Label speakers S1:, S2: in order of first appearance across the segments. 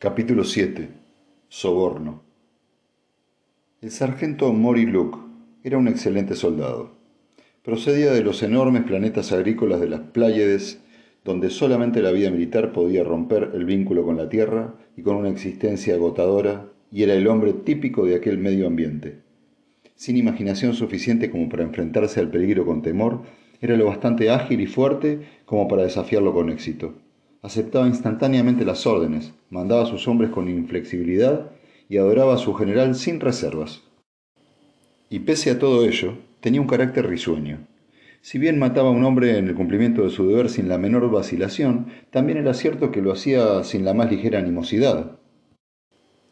S1: Capítulo 7. Soborno. El sargento Mori Luke era un excelente soldado. Procedía de los enormes planetas agrícolas de las Pláyedes, donde solamente la vida militar podía romper el vínculo con la Tierra y con una existencia agotadora, y era el hombre típico de aquel medio ambiente. Sin imaginación suficiente como para enfrentarse al peligro con temor, era lo bastante ágil y fuerte como para desafiarlo con éxito aceptaba instantáneamente las órdenes, mandaba a sus hombres con inflexibilidad y adoraba a su general sin reservas. Y pese a todo ello, tenía un carácter risueño. Si bien mataba a un hombre en el cumplimiento de su deber sin la menor vacilación, también era cierto que lo hacía sin la más ligera animosidad.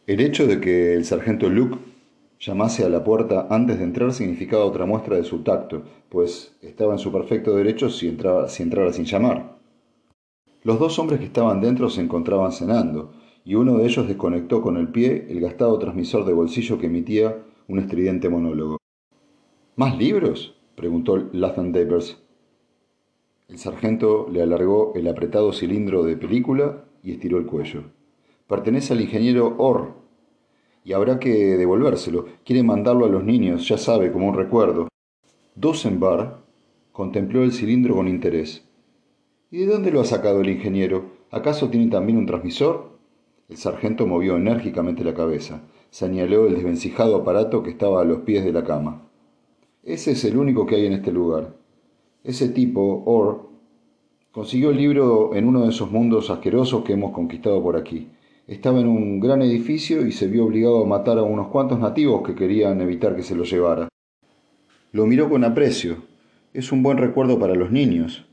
S1: El hecho de que el sargento Luke llamase a la puerta antes de entrar significaba otra muestra de su tacto, pues estaba en su perfecto derecho si, si entrara sin llamar. Los dos hombres que estaban dentro se encontraban cenando, y uno de ellos desconectó con el pie el gastado transmisor de bolsillo que emitía un estridente monólogo. ¿Más libros? preguntó Lathan Davers. El sargento le alargó el apretado cilindro de película y estiró el cuello. Pertenece al ingeniero Orr, y habrá que devolvérselo. Quiere mandarlo a los niños, ya sabe, como un recuerdo. Dosenbar contempló el cilindro con interés. ¿Y de dónde lo ha sacado el ingeniero? ¿Acaso tiene también un transmisor? El sargento movió enérgicamente la cabeza. Señaló el desvencijado aparato que estaba a los pies de la cama. Ese es el único que hay en este lugar. Ese tipo, Orr, consiguió el libro en uno de esos mundos asquerosos que hemos conquistado por aquí. Estaba en un gran edificio y se vio obligado a matar a unos cuantos nativos que querían evitar que se lo llevara. Lo miró con aprecio. Es un buen recuerdo para los niños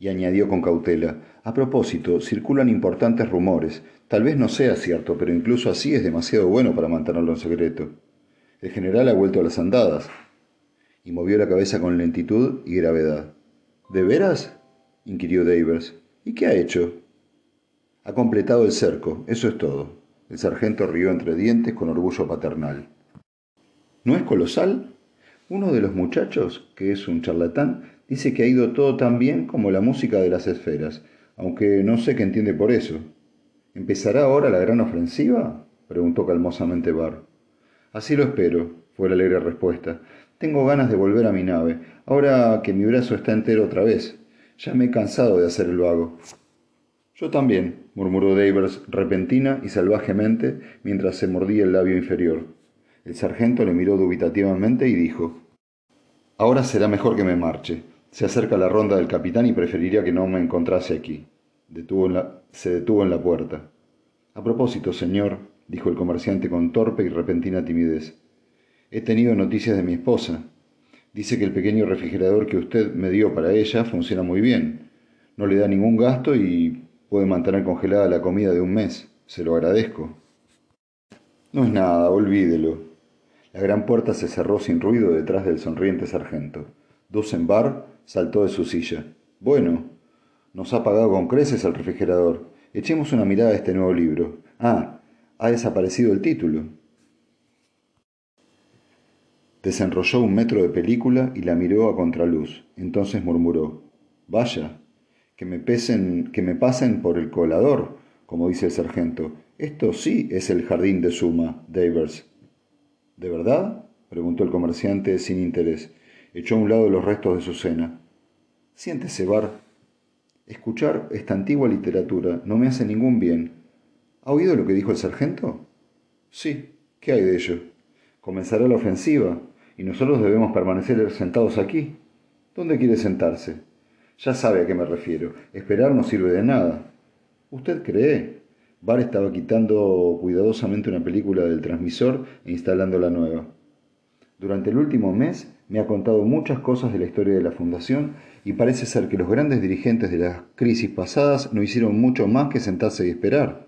S1: y añadió con cautela, a propósito, circulan importantes rumores. Tal vez no sea cierto, pero incluso así es demasiado bueno para mantenerlo en secreto. El general ha vuelto a las andadas. Y movió la cabeza con lentitud y gravedad. ¿De veras? inquirió Davers. ¿Y qué ha hecho? Ha completado el cerco, eso es todo. El sargento rió entre dientes con orgullo paternal. ¿No es colosal? Uno de los muchachos, que es un charlatán, dice que ha ido todo tan bien como la música de las esferas, aunque no sé qué entiende por eso. ¿Empezará ahora la gran ofensiva? preguntó calmosamente Bar. Así lo espero, fue la alegre respuesta. Tengo ganas de volver a mi nave, ahora que mi brazo está entero otra vez. Ya me he cansado de hacer el vago. Yo también, murmuró Davers repentina y salvajemente mientras se mordía el labio inferior. El sargento le miró dubitativamente y dijo, Ahora será mejor que me marche. Se acerca la ronda del capitán y preferiría que no me encontrase aquí. se detuvo en la puerta. A propósito, señor, dijo el comerciante con torpe y repentina timidez, he tenido noticias de mi esposa. Dice que el pequeño refrigerador que usted me dio para ella funciona muy bien. No le da ningún gasto y puede mantener congelada la comida de un mes. Se lo agradezco. No es nada, olvídelo, la gran puerta se cerró sin ruido detrás del sonriente sargento. Dusenbar saltó de su silla. Bueno, nos ha pagado con creces el refrigerador. Echemos una mirada a este nuevo libro. Ah, ha desaparecido el título. Desenrolló un metro de película y la miró a contraluz. Entonces murmuró: Vaya, que me pesen, que me pasen por el colador, como dice el sargento. Esto sí es el jardín de Suma, Davers. ¿De verdad? preguntó el comerciante sin interés. Echó a un lado los restos de su cena. Siéntese, Bar. Escuchar esta antigua literatura no me hace ningún bien. ¿Ha oído lo que dijo el sargento? Sí. ¿Qué hay de ello? Comenzará la ofensiva, y nosotros debemos permanecer sentados aquí. ¿Dónde quiere sentarse? Ya sabe a qué me refiero. Esperar no sirve de nada. ¿Usted cree? Bar estaba quitando cuidadosamente una película del transmisor e instalando la nueva. Durante el último mes me ha contado muchas cosas de la historia de la Fundación y parece ser que los grandes dirigentes de las crisis pasadas no hicieron mucho más que sentarse y esperar.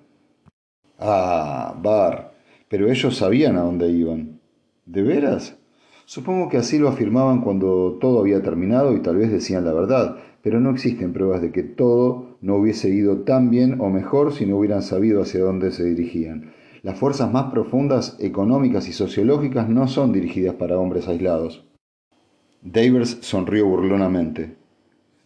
S1: Ah, Bar, pero ellos sabían a dónde iban. ¿De veras? Supongo que así lo afirmaban cuando todo había terminado y tal vez decían la verdad, pero no existen pruebas de que todo no hubiese ido tan bien o mejor si no hubieran sabido hacia dónde se dirigían. Las fuerzas más profundas, económicas y sociológicas no son dirigidas para hombres aislados. Davers sonrió burlonamente.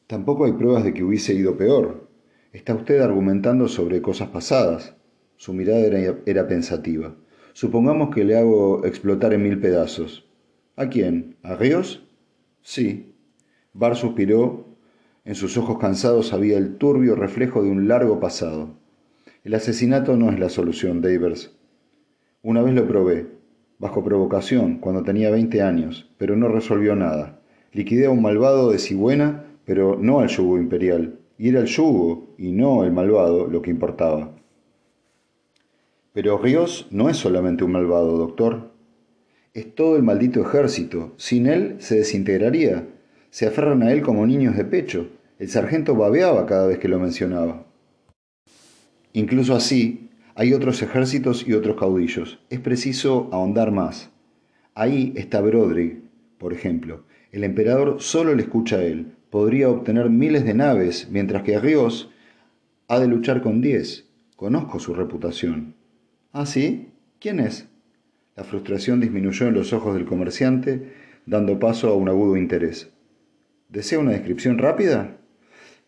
S1: Tampoco hay pruebas de que hubiese ido peor. Está usted argumentando sobre cosas pasadas. Su mirada era, pensativa. Supongamos que le hago explotar en mil pedazos. ¿A quién? ¿A Ríos? Sí. Bar suspiró. En sus ojos cansados había el turbio reflejo de un largo pasado. El asesinato no es la solución, Davers. Una vez lo probé, bajo provocación, cuando tenía 20 años, pero no resolvió nada. Liquidé a un malvado de Sigüena, pero no al yugo imperial. Y era el yugo, y no el malvado, lo que importaba. Pero Ríos no es solamente un malvado, doctor. Es todo el maldito ejército. Sin él se desintegraría. Se aferran a él como niños de pecho. El sargento babeaba cada vez que lo mencionaba. Incluso así, hay otros ejércitos y otros caudillos. Es preciso ahondar más. Ahí está Broderick, por ejemplo. El emperador solo le escucha a él. Podría obtener miles de naves, mientras que Ríos ha de luchar con diez. Conozco su reputación. ¿Ah, sí? ¿Quién es? La frustración disminuyó en los ojos del comerciante, dando paso a un agudo interés. ¿Desea una descripción rápida?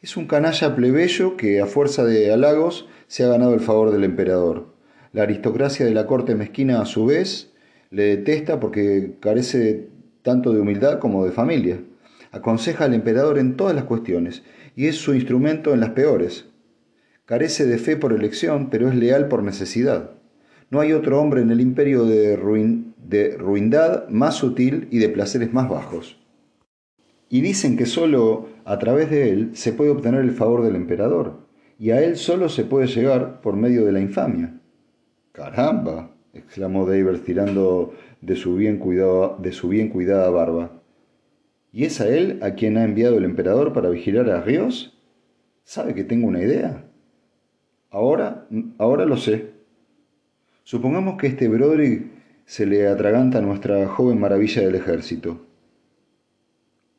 S1: Es un canalla plebeyo que, a fuerza de halagos, se ha ganado el favor del emperador. La aristocracia de la corte mezquina, a su vez, le detesta porque carece tanto de humildad como de familia. Aconseja al emperador en todas las cuestiones y es su instrumento en las peores. Carece de fe por elección, pero es leal por necesidad. No hay otro hombre en el imperio de, de ruindad más sutil y de placeres más bajos. Y dicen que sólo a través de él se puede obtener el favor del emperador, y a él solo se puede llegar por medio de la infamia. ¡Caramba! exclamó Davers tirando de su bien, cuidado, de su bien cuidada barba. ¿Y es a él a quien ha enviado el emperador para vigilar a Ríos? ¿Sabe que tengo una idea? Ahora, ahora lo sé. Supongamos que este Broderick se le atraganta a nuestra joven maravilla del ejército.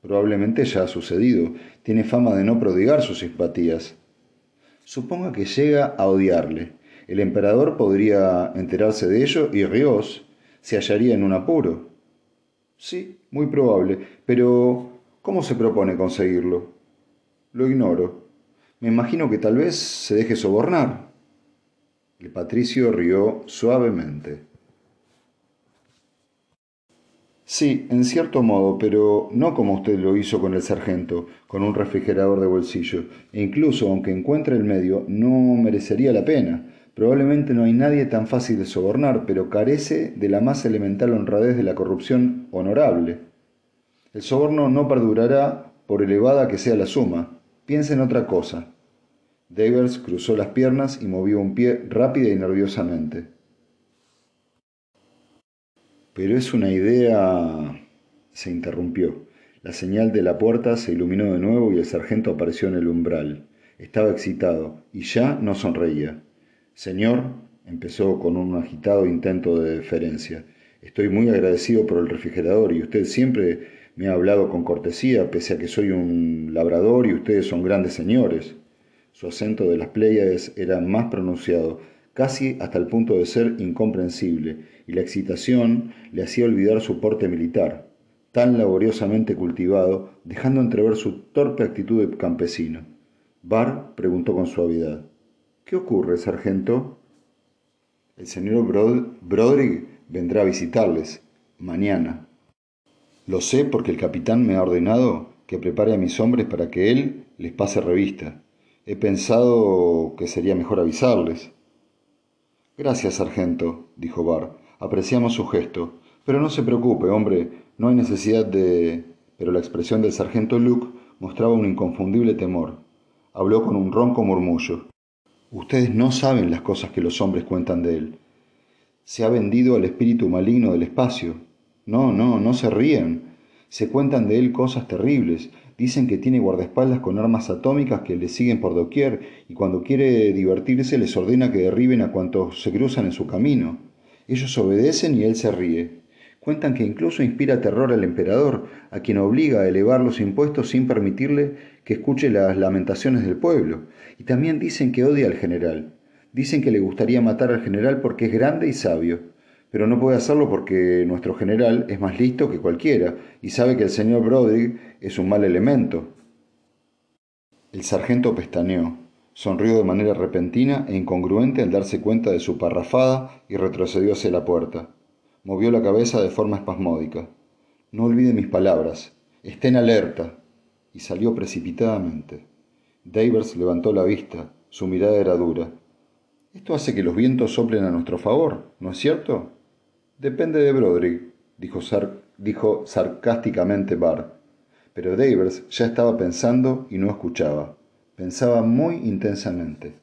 S1: Probablemente ya ha sucedido. Tiene fama de no prodigar sus simpatías. Suponga que llega a odiarle. El emperador podría enterarse de ello y Ríos se hallaría en un apuro. Sí, muy probable. Pero, ¿cómo se propone conseguirlo? Lo ignoro. Me imagino que tal vez se deje sobornar. El patricio rió suavemente. Sí, en cierto modo, pero no como usted lo hizo con el sargento, con un refrigerador de bolsillo. E incluso, aunque encuentre el medio, no merecería la pena. Probablemente no hay nadie tan fácil de sobornar, pero carece de la más elemental honradez de la corrupción honorable. El soborno no perdurará por elevada que sea la suma. Piense en otra cosa. Davers cruzó las piernas y movió un pie rápida y nerviosamente. Pero es una idea... se interrumpió. La señal de la puerta se iluminó de nuevo y el sargento apareció en el umbral. Estaba excitado y ya no sonreía. Señor, empezó con un agitado intento de deferencia, estoy muy agradecido por el refrigerador y usted siempre me ha hablado con cortesía, pese a que soy un labrador y ustedes son grandes señores. Su acento de las Pléyades era más pronunciado, casi hasta el punto de ser incomprensible, y la excitación le hacía olvidar su porte militar, tan laboriosamente cultivado, dejando entrever su torpe actitud de campesino. Barr preguntó con suavidad. ¿Qué ocurre, sargento? El señor Broderick vendrá a visitarles mañana. Lo sé porque el capitán me ha ordenado que prepare a mis hombres para que él les pase revista. He pensado que sería mejor avisarles. Gracias, sargento, dijo Barr. Apreciamos su gesto. Pero no se preocupe, hombre, no hay necesidad de... Pero la expresión del sargento Luke mostraba un inconfundible temor. Habló con un ronco murmullo. Ustedes no saben las cosas que los hombres cuentan de él. Se ha vendido al espíritu maligno del espacio. No, no, no se ríen. Se cuentan de él cosas terribles. Dicen que tiene guardaespaldas con armas atómicas que le siguen por doquier y cuando quiere divertirse les ordena que derriben a cuantos se cruzan en su camino. Ellos obedecen y él se ríe. Cuentan que incluso inspira terror al emperador, a quien obliga a elevar los impuestos sin permitirle que escuche las lamentaciones del pueblo. Y también dicen que odia al general. Dicen que le gustaría matar al general porque es grande y sabio pero no puede hacerlo porque nuestro general es más listo que cualquiera y sabe que el señor Broderick es un mal elemento. El sargento pestañeó. Sonrió de manera repentina e incongruente al darse cuenta de su parrafada y retrocedió hacia la puerta. Movió la cabeza de forma espasmódica. No olvide mis palabras. Esté en alerta. Y salió precipitadamente. Davers levantó la vista. Su mirada era dura. Esto hace que los vientos soplen a nuestro favor, ¿no es cierto? Depende de Broderick, dijo, dijo sarcásticamente Barr. Pero Davers ya estaba pensando y no escuchaba. Pensaba muy intensamente.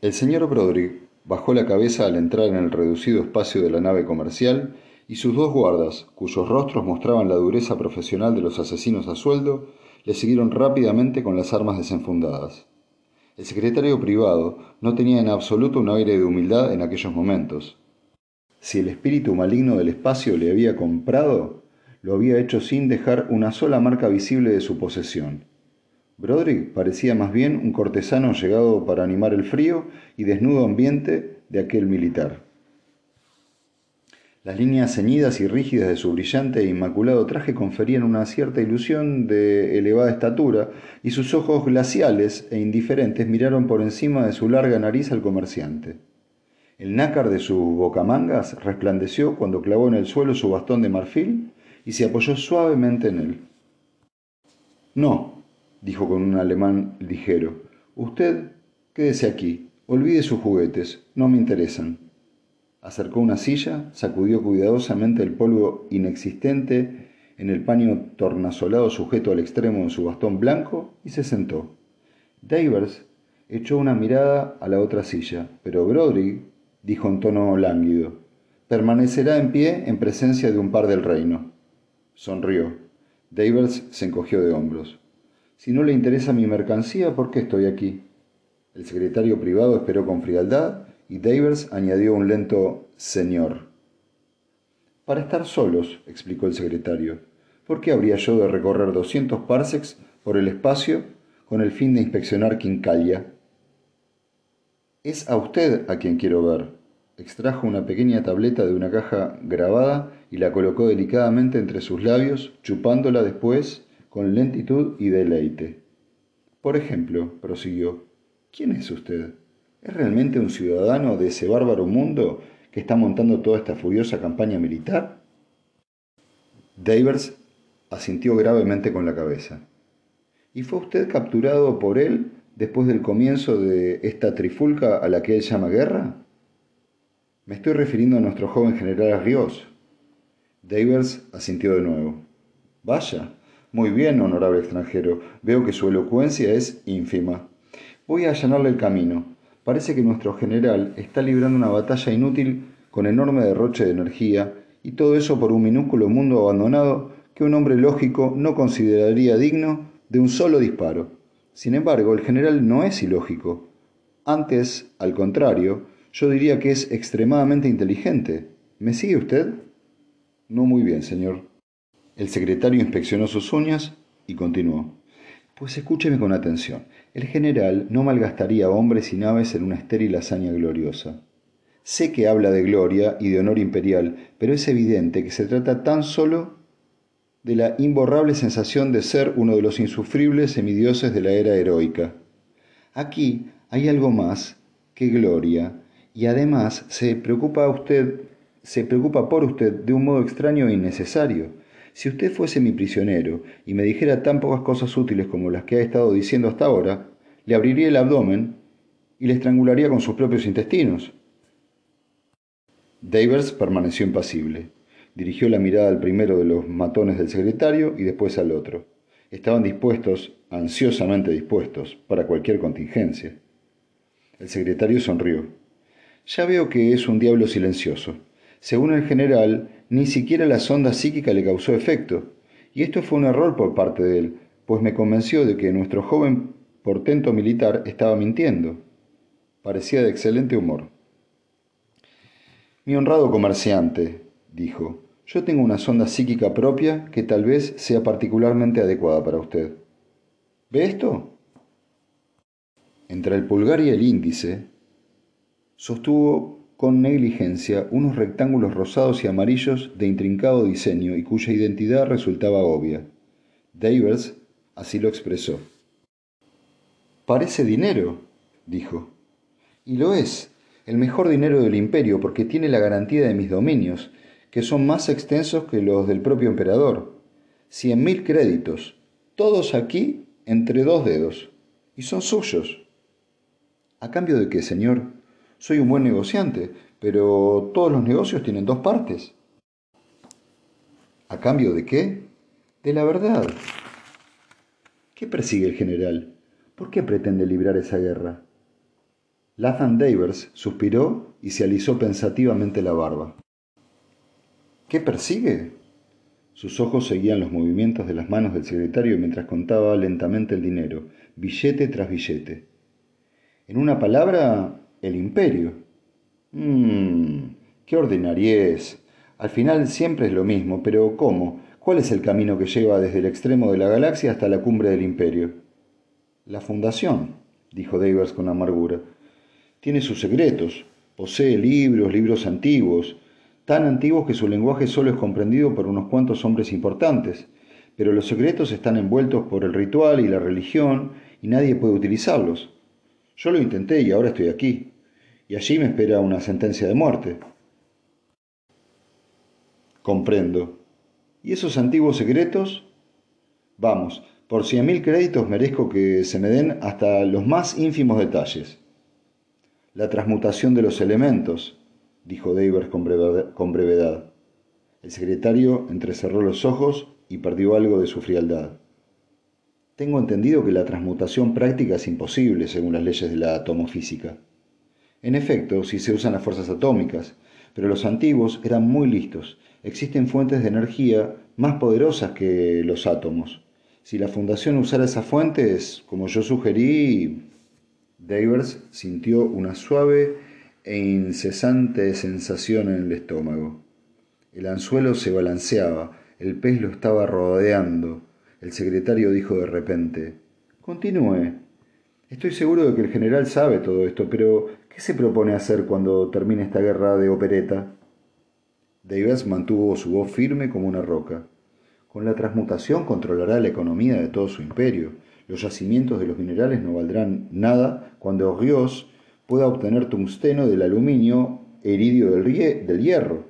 S1: El señor Broderick bajó la cabeza al entrar en el reducido espacio de la nave comercial y sus dos guardas, cuyos rostros mostraban la dureza profesional de los asesinos a sueldo, le siguieron rápidamente con las armas desenfundadas. El secretario privado no tenía en absoluto un aire de humildad en aquellos momentos. Si el espíritu maligno del espacio le había comprado, lo había hecho sin dejar una sola marca visible de su posesión. Broderick parecía más bien un cortesano llegado para animar el frío y desnudo ambiente de aquel militar. Las líneas ceñidas y rígidas de su brillante e inmaculado traje conferían una cierta ilusión de elevada estatura, y sus ojos glaciales e indiferentes miraron por encima de su larga nariz al comerciante. El nácar de sus bocamangas resplandeció cuando clavó en el suelo su bastón de marfil y se apoyó suavemente en él. No, dijo con un alemán ligero. Usted quédese aquí. Olvide sus juguetes. No me interesan. Acercó una silla, sacudió cuidadosamente el polvo inexistente en el paño tornasolado sujeto al extremo de su bastón blanco y se sentó. Davers echó una mirada a la otra silla, pero Broderick dijo en tono lánguido, permanecerá en pie en presencia de un par del reino. Sonrió. Davers se encogió de hombros. Si no le interesa mi mercancía, ¿por qué estoy aquí? El secretario privado esperó con frialdad y Davers añadió un lento señor. Para estar solos, explicó el secretario. ¿Por qué habría yo de recorrer 200 parsecs por el espacio con el fin de inspeccionar Quincalia? Es a usted a quien quiero ver. Extrajo una pequeña tableta de una caja grabada y la colocó delicadamente entre sus labios, chupándola después con lentitud y deleite. Por ejemplo, prosiguió, ¿quién es usted? ¿Es realmente un ciudadano de ese bárbaro mundo que está montando toda esta furiosa campaña militar? Davers asintió gravemente con la cabeza. ¿Y fue usted capturado por él después del comienzo de esta trifulca a la que él llama guerra? Me estoy refiriendo a nuestro joven general Rios. Davers asintió de nuevo. Vaya, muy bien, honorable extranjero. Veo que su elocuencia es ínfima. Voy a allanarle el camino. Parece que nuestro general está librando una batalla inútil con enorme derroche de energía, y todo eso por un minúsculo mundo abandonado que un hombre lógico no consideraría digno de un solo disparo. Sin embargo, el general no es ilógico. Antes, al contrario, yo diría que es extremadamente inteligente. ¿Me sigue usted? No muy bien, señor. El secretario inspeccionó sus uñas y continuó. Pues escúcheme con atención. El general no malgastaría hombres y naves en una estéril hazaña gloriosa. Sé que habla de gloria y de honor imperial, pero es evidente que se trata tan solo de la imborrable sensación de ser uno de los insufribles semidioses de la era heroica. Aquí hay algo más que gloria, y además se preocupa usted, se preocupa por usted de un modo extraño e innecesario. Si usted fuese mi prisionero y me dijera tan pocas cosas útiles como las que ha estado diciendo hasta ahora, le abriría el abdomen y le estrangularía con sus propios intestinos. Davers permaneció impasible. Dirigió la mirada al primero de los matones del secretario y después al otro. Estaban dispuestos, ansiosamente dispuestos, para cualquier contingencia. El secretario sonrió. Ya veo que es un diablo silencioso. Según el general, ni siquiera la sonda psíquica le causó efecto, y esto fue un error por parte de él, pues me convenció de que nuestro joven portento militar estaba mintiendo. Parecía de excelente humor. Mi honrado comerciante, dijo, yo tengo una sonda psíquica propia que tal vez sea particularmente adecuada para usted. ¿Ve esto? Entre el pulgar y el índice, sostuvo con negligencia unos rectángulos rosados y amarillos de intrincado diseño y cuya identidad resultaba obvia. Davers así lo expresó. Parece dinero, dijo. Y lo es, el mejor dinero del imperio, porque tiene la garantía de mis dominios, que son más extensos que los del propio emperador. Cien mil créditos, todos aquí entre dos dedos, y son suyos. ¿A cambio de qué, señor? Soy un buen negociante, pero todos los negocios tienen dos partes. ¿A cambio de qué? De la verdad. ¿Qué persigue el general? ¿Por qué pretende librar esa guerra? Lathan Davers suspiró y se alisó pensativamente la barba. ¿Qué persigue? Sus ojos seguían los movimientos de las manos del secretario mientras contaba lentamente el dinero, billete tras billete. En una palabra, el imperio. Mmm, qué ordinariez. Al final siempre es lo mismo, pero ¿cómo? ¿Cuál es el camino que lleva desde el extremo de la galaxia hasta la cumbre del imperio? La fundación, dijo Davers con amargura. Tiene sus secretos. Posee libros, libros antiguos, tan antiguos que su lenguaje solo es comprendido por unos cuantos hombres importantes. Pero los secretos están envueltos por el ritual y la religión y nadie puede utilizarlos. Yo lo intenté y ahora estoy aquí. Y allí me espera una sentencia de muerte. Comprendo. ¿Y esos antiguos secretos? Vamos, por cien mil créditos merezco que se me den hasta los más ínfimos detalles. La transmutación de los elementos, dijo Davers con brevedad. El secretario entrecerró los ojos y perdió algo de su frialdad. Tengo entendido que la transmutación práctica es imposible según las leyes de la atomofísica. En efecto, si se usan las fuerzas atómicas, pero los antiguos eran muy listos. Existen fuentes de energía más poderosas que los átomos. Si la Fundación usara esas fuentes, como yo sugerí, Davers sintió una suave e incesante sensación en el estómago. El anzuelo se balanceaba, el pez lo estaba rodeando. El secretario dijo de repente, Continúe. Estoy seguro de que el general sabe todo esto, pero ¿qué se propone hacer cuando termine esta guerra de opereta? Davers mantuvo su voz firme como una roca. Con la transmutación controlará la economía de todo su imperio. Los yacimientos de los minerales no valdrán nada cuando Rios pueda obtener tungsteno del aluminio iridio del, del hierro.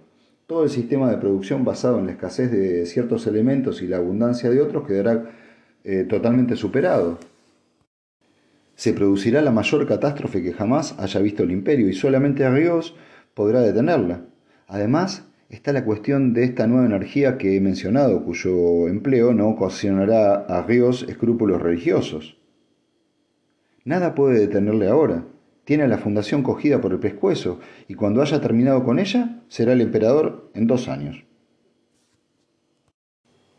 S1: Todo el sistema de producción basado en la escasez de ciertos elementos y la abundancia de otros quedará eh, totalmente superado. Se producirá la mayor catástrofe que jamás haya visto el imperio y solamente Rios podrá detenerla. Además, está la cuestión de esta nueva energía que he mencionado, cuyo empleo no ocasionará a Ríos escrúpulos religiosos. Nada puede detenerle ahora. Tiene a la fundación cogida por el pescuezo, y cuando haya terminado con ella, será el emperador en dos años.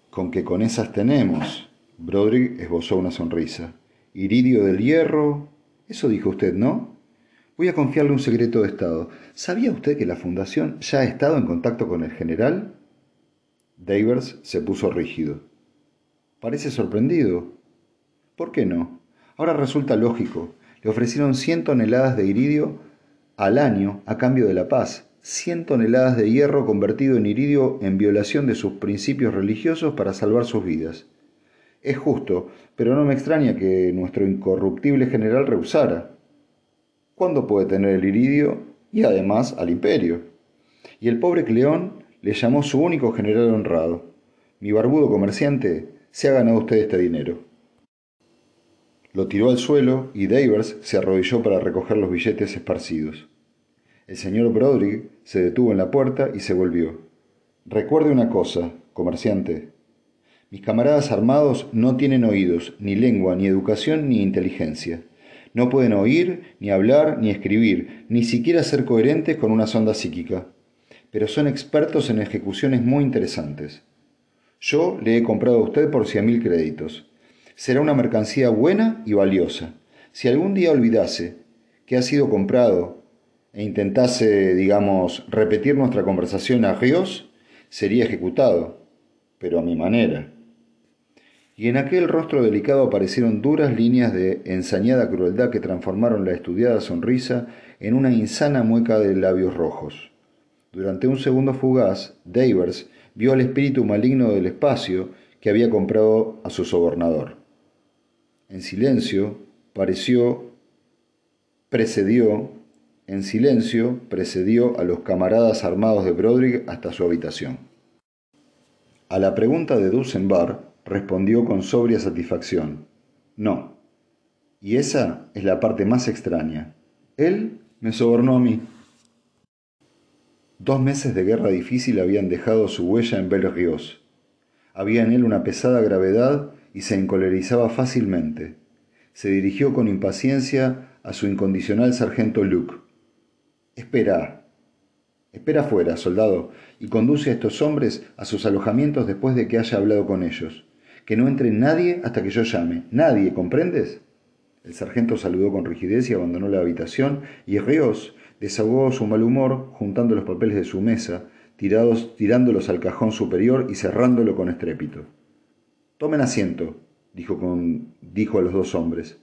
S1: Con que con esas tenemos. Broderick esbozó una sonrisa. Iridio del hierro. Eso dijo usted, ¿no? Voy a confiarle un secreto de Estado. ¿Sabía usted que la Fundación ya ha estado en contacto con el general? Davers se puso rígido. Parece sorprendido. ¿Por qué no? Ahora resulta lógico. Le ofrecieron 100 toneladas de iridio al año a cambio de la paz. 100 toneladas de hierro convertido en iridio en violación de sus principios religiosos para salvar sus vidas. Es justo, pero no me extraña que nuestro incorruptible general rehusara. ¿Cuándo puede tener el iridio y además al imperio? Y el pobre Cleón le llamó su único general honrado. Mi barbudo comerciante se ha ganado usted este dinero. Lo tiró al suelo y Davers se arrodilló para recoger los billetes esparcidos. El señor Broderick se detuvo en la puerta y se volvió. Recuerde una cosa, comerciante. Mis camaradas armados no tienen oídos, ni lengua, ni educación, ni inteligencia. No pueden oír, ni hablar, ni escribir, ni siquiera ser coherentes con una sonda psíquica. Pero son expertos en ejecuciones muy interesantes. Yo le he comprado a usted por cien mil créditos. Será una mercancía buena y valiosa. Si algún día olvidase que ha sido comprado e intentase, digamos, repetir nuestra conversación a Ríos, sería ejecutado, pero a mi manera y en aquel rostro delicado aparecieron duras líneas de ensañada crueldad que transformaron la estudiada sonrisa en una insana mueca de labios rojos. Durante un segundo fugaz, Davers vio al espíritu maligno del espacio que había comprado a su sobornador. En silencio, pareció, precedió, en silencio, precedió a los camaradas armados de Broderick hasta su habitación. A la pregunta de Dusenbar respondió con sobria satisfacción. No. Y esa es la parte más extraña. Él me sobornó a mí. Dos meses de guerra difícil habían dejado su huella en Belrios. Había en él una pesada gravedad y se encolerizaba fácilmente. Se dirigió con impaciencia a su incondicional sargento Luke. Espera. Espera fuera, soldado, y conduce a estos hombres a sus alojamientos después de que haya hablado con ellos. Que no entre nadie hasta que yo llame. Nadie, ¿comprendes? El sargento saludó con rigidez y abandonó la habitación, y Rios desahogó su mal humor juntando los papeles de su mesa, tirados, tirándolos al cajón superior y cerrándolo con estrépito. Tomen asiento, dijo, con, dijo a los dos hombres.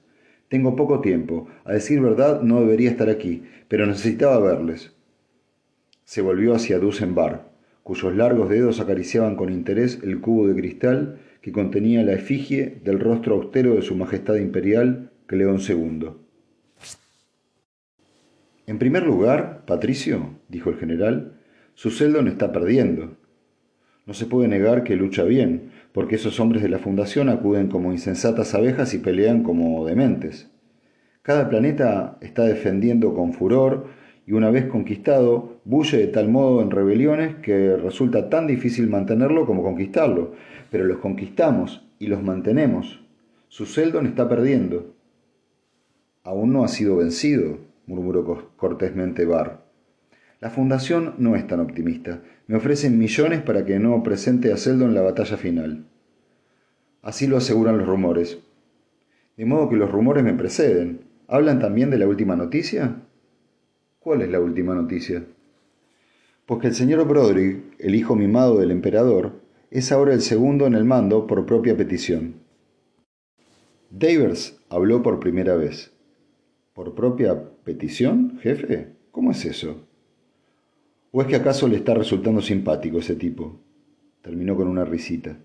S1: Tengo poco tiempo. A decir verdad, no debería estar aquí, pero necesitaba verles. Se volvió hacia Dusenbar, cuyos largos dedos acariciaban con interés el cubo de cristal que contenía la efigie del rostro austero de su Majestad Imperial, Cleón II. En primer lugar, Patricio, dijo el general, su Seldon está perdiendo. No se puede negar que lucha bien, porque esos hombres de la Fundación acuden como insensatas abejas y pelean como dementes. Cada planeta está defendiendo con furor y una vez conquistado, bulle de tal modo en rebeliones que resulta tan difícil mantenerlo como conquistarlo, pero los conquistamos y los mantenemos. Su Seldon está perdiendo. Aún no ha sido vencido, murmuró cortésmente Barr. La fundación no es tan optimista. Me ofrecen millones para que no presente a Seldon la batalla final. Así lo aseguran los rumores. De modo que los rumores me preceden. ¿Hablan también de la última noticia? ¿Cuál es la última noticia? Pues que el señor Broderick, el hijo mimado del emperador, es ahora el segundo en el mando por propia petición. Davers habló por primera vez. ¿Por propia petición, jefe? ¿Cómo es eso? ¿O es que acaso le está resultando simpático ese tipo? Terminó con una risita.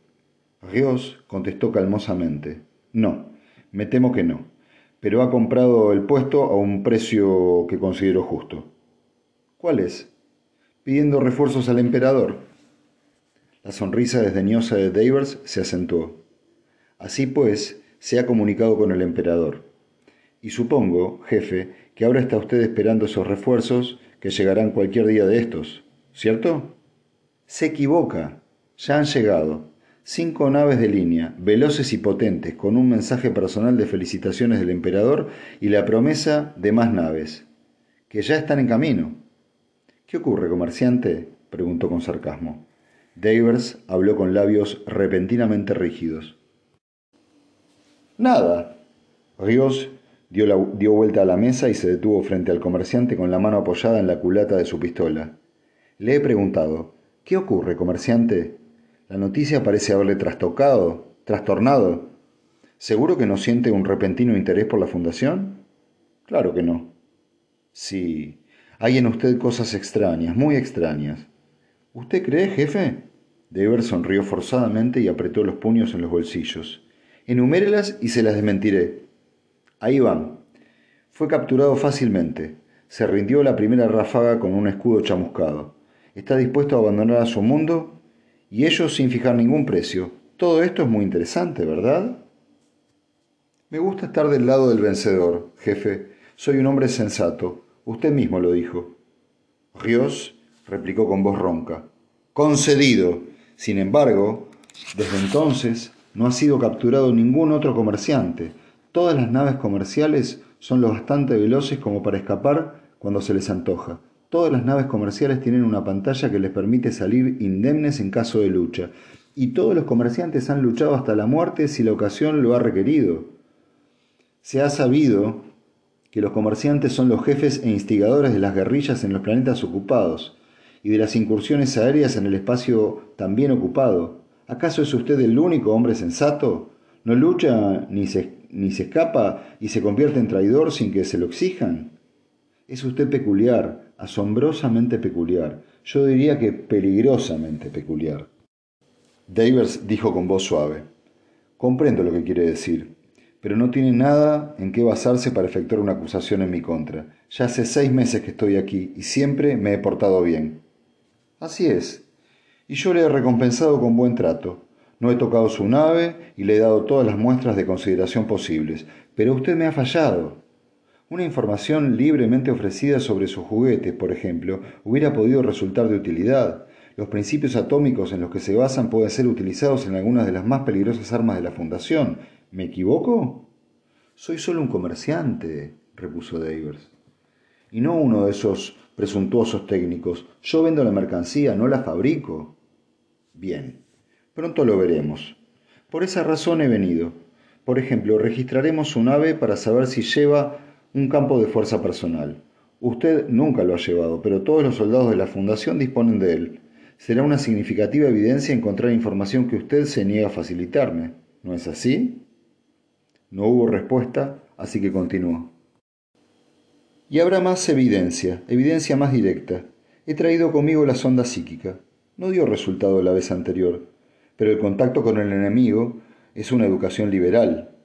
S1: Rios contestó calmosamente. No, me temo que no, pero ha comprado el puesto a un precio que considero justo. ¿Cuál es? Pidiendo refuerzos al emperador. La sonrisa desdeñosa de Davers se acentuó. Así pues, se ha comunicado con el emperador. Y supongo, jefe, que ahora está usted esperando esos refuerzos que llegarán cualquier día de estos, ¿cierto? Se equivoca. Ya han llegado. Cinco naves de línea, veloces y potentes, con un mensaje personal de felicitaciones del emperador y la promesa de más naves, que ya están en camino. ¿Qué ocurre, comerciante? preguntó con sarcasmo. Davers habló con labios repentinamente rígidos. Nada. Ríos dio, dio, vuelta a la mesa y se detuvo frente al comerciante con la mano apoyada en la culata de su pistola. Le he preguntado, ¿qué ocurre, comerciante? La noticia parece haberle trastocado, trastornado. ¿Seguro que no siente un repentino interés por la fundación? Claro que no. Sí, hay en usted cosas extrañas, muy extrañas. ¿Usted cree, jefe? Dever sonrió forzadamente y apretó los puños en los bolsillos. Enumérelas y se las desmentiré. Ahí van. Fue capturado fácilmente. Se rindió la primera ráfaga con un escudo chamuscado. Está dispuesto a abandonar a su mundo y ellos sin fijar ningún precio. Todo esto es muy interesante, ¿verdad? Me gusta estar del lado del vencedor, jefe. Soy un hombre sensato. Usted mismo lo dijo. Rios replicó con voz ronca. Concedido. Sin embargo, desde entonces no ha sido capturado ningún otro comerciante. Todas las naves comerciales son lo bastante veloces como para escapar cuando se les antoja. Todas las naves comerciales tienen una pantalla que les permite salir indemnes en caso de lucha. Y todos los comerciantes han luchado hasta la muerte si la ocasión lo ha requerido. Se ha sabido que los comerciantes son los jefes e instigadores de las guerrillas en los planetas ocupados y de las incursiones aéreas en el espacio también ocupado. ¿Acaso es usted el único hombre sensato? ¿No lucha ni se, ni se escapa y se convierte en traidor sin que se lo exijan? Es usted peculiar, asombrosamente peculiar, yo diría que peligrosamente peculiar. Davers dijo con voz suave. Comprendo lo que quiere decir, pero no tiene nada en qué basarse para efectuar una acusación en mi contra. Ya hace seis meses que estoy aquí y siempre me he portado bien. Así es. Y yo le he recompensado con buen trato. No he tocado su nave y le he dado todas las muestras de consideración posibles. Pero usted me ha fallado. Una información libremente ofrecida sobre sus juguetes, por ejemplo, hubiera podido resultar de utilidad. Los principios atómicos en los que se basan pueden ser utilizados en algunas de las más peligrosas armas de la Fundación. ¿Me equivoco? Soy solo un comerciante, repuso Davers. Y no uno de esos presuntuosos técnicos. Yo vendo la mercancía, no la fabrico. Bien, pronto lo veremos. Por esa razón he venido. Por ejemplo, registraremos su nave para saber si lleva un campo de fuerza personal. Usted nunca lo ha llevado, pero todos los soldados de la Fundación disponen de él. Será una significativa evidencia encontrar información que usted se niega a facilitarme. ¿No es así? No hubo respuesta, así que continuó. Y habrá más evidencia, evidencia más directa. He traído conmigo la sonda psíquica. No dio resultado la vez anterior, pero el contacto con el enemigo es una educación liberal,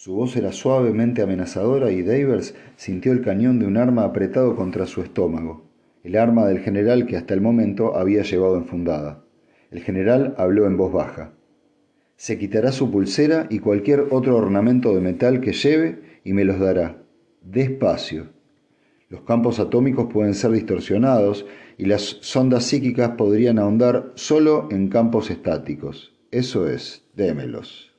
S1: su voz era suavemente amenazadora y Davers sintió el cañón de un arma apretado contra su estómago, el arma del general que hasta el momento había llevado enfundada. El general habló en voz baja. Se quitará su pulsera y cualquier otro ornamento de metal que lleve y me los dará. Despacio. Los campos atómicos pueden ser distorsionados y las sondas psíquicas podrían ahondar solo en campos estáticos. Eso es, démelos.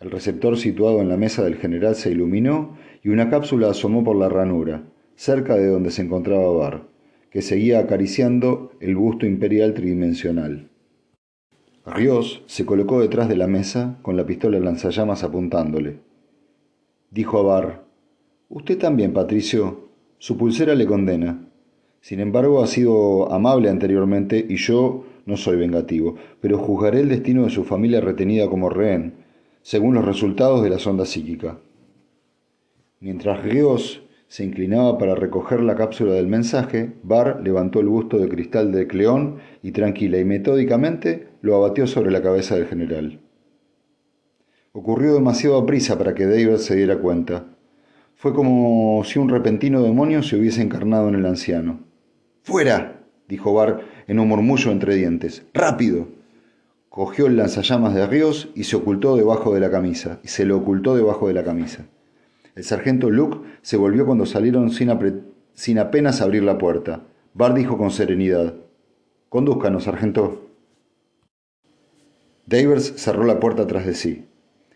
S1: El receptor situado en la mesa del general se iluminó y una cápsula asomó por la ranura, cerca de donde se encontraba Bar, que seguía acariciando el busto imperial tridimensional. Rios se colocó detrás de la mesa con la pistola lanzallamas apuntándole. Dijo a Bar, Usted también, Patricio. Su pulsera le condena. Sin embargo, ha sido amable anteriormente y yo no soy vengativo, pero juzgaré el destino de su familia retenida como rehén según los resultados de la sonda psíquica. Mientras Rios se inclinaba para recoger la cápsula del mensaje, Barr levantó el busto de cristal de Cleón y tranquila y metódicamente lo abatió sobre la cabeza del general. Ocurrió demasiado a prisa para que David se diera cuenta. Fue como si un repentino demonio se hubiese encarnado en el anciano. ¡Fuera! dijo Barr en un murmullo entre dientes. ¡Rápido! cogió el lanzallamas de Ríos y se ocultó debajo de la camisa, y se lo ocultó debajo de la camisa. El sargento Luke se volvió cuando salieron sin, apenas abrir la puerta. Bart dijo con serenidad, Condúzcanos, sargento. Davers cerró la puerta tras de sí.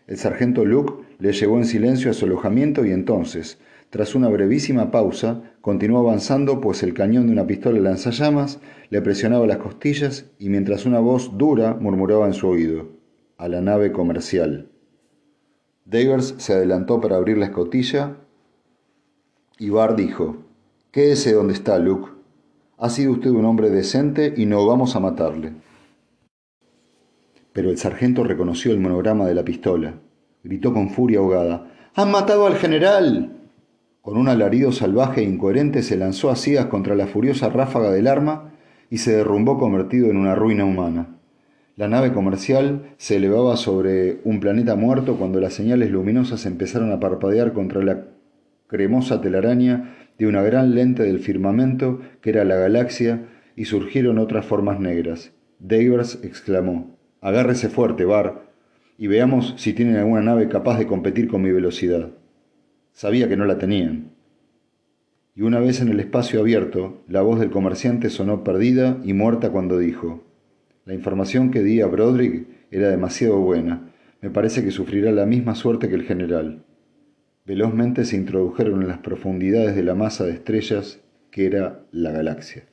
S1: El sargento Luke le llevó en silencio a su alojamiento y entonces, tras una brevísima pausa, continuó avanzando, pues el cañón de una pistola lanzallamas le presionaba las costillas y mientras una voz dura murmuraba en su oído, a la nave comercial. Davers se adelantó para abrir la escotilla y Barr dijo, Quédese donde está, Luke. Ha sido usted un hombre decente y no vamos a matarle. Pero el sargento reconoció el monograma de la pistola. Gritó con furia ahogada, ¡Han matado al general! Con un alarido salvaje e incoherente se lanzó a ciegas contra la furiosa ráfaga del arma y se derrumbó convertido en una ruina humana. La nave comercial se elevaba sobre un planeta muerto cuando las señales luminosas empezaron a parpadear contra la cremosa telaraña de una gran lente del firmamento que era la galaxia y surgieron otras formas negras. Davers exclamó, Agárrese fuerte, Bar, y veamos si tienen alguna nave capaz de competir con mi velocidad. Sabía que no la tenían. Y una vez en el espacio abierto, la voz del comerciante sonó perdida y muerta cuando dijo, La información que di a Broderick era demasiado buena. Me parece que sufrirá la misma suerte que el general. Velozmente se introdujeron en las profundidades de la masa de estrellas que era la galaxia.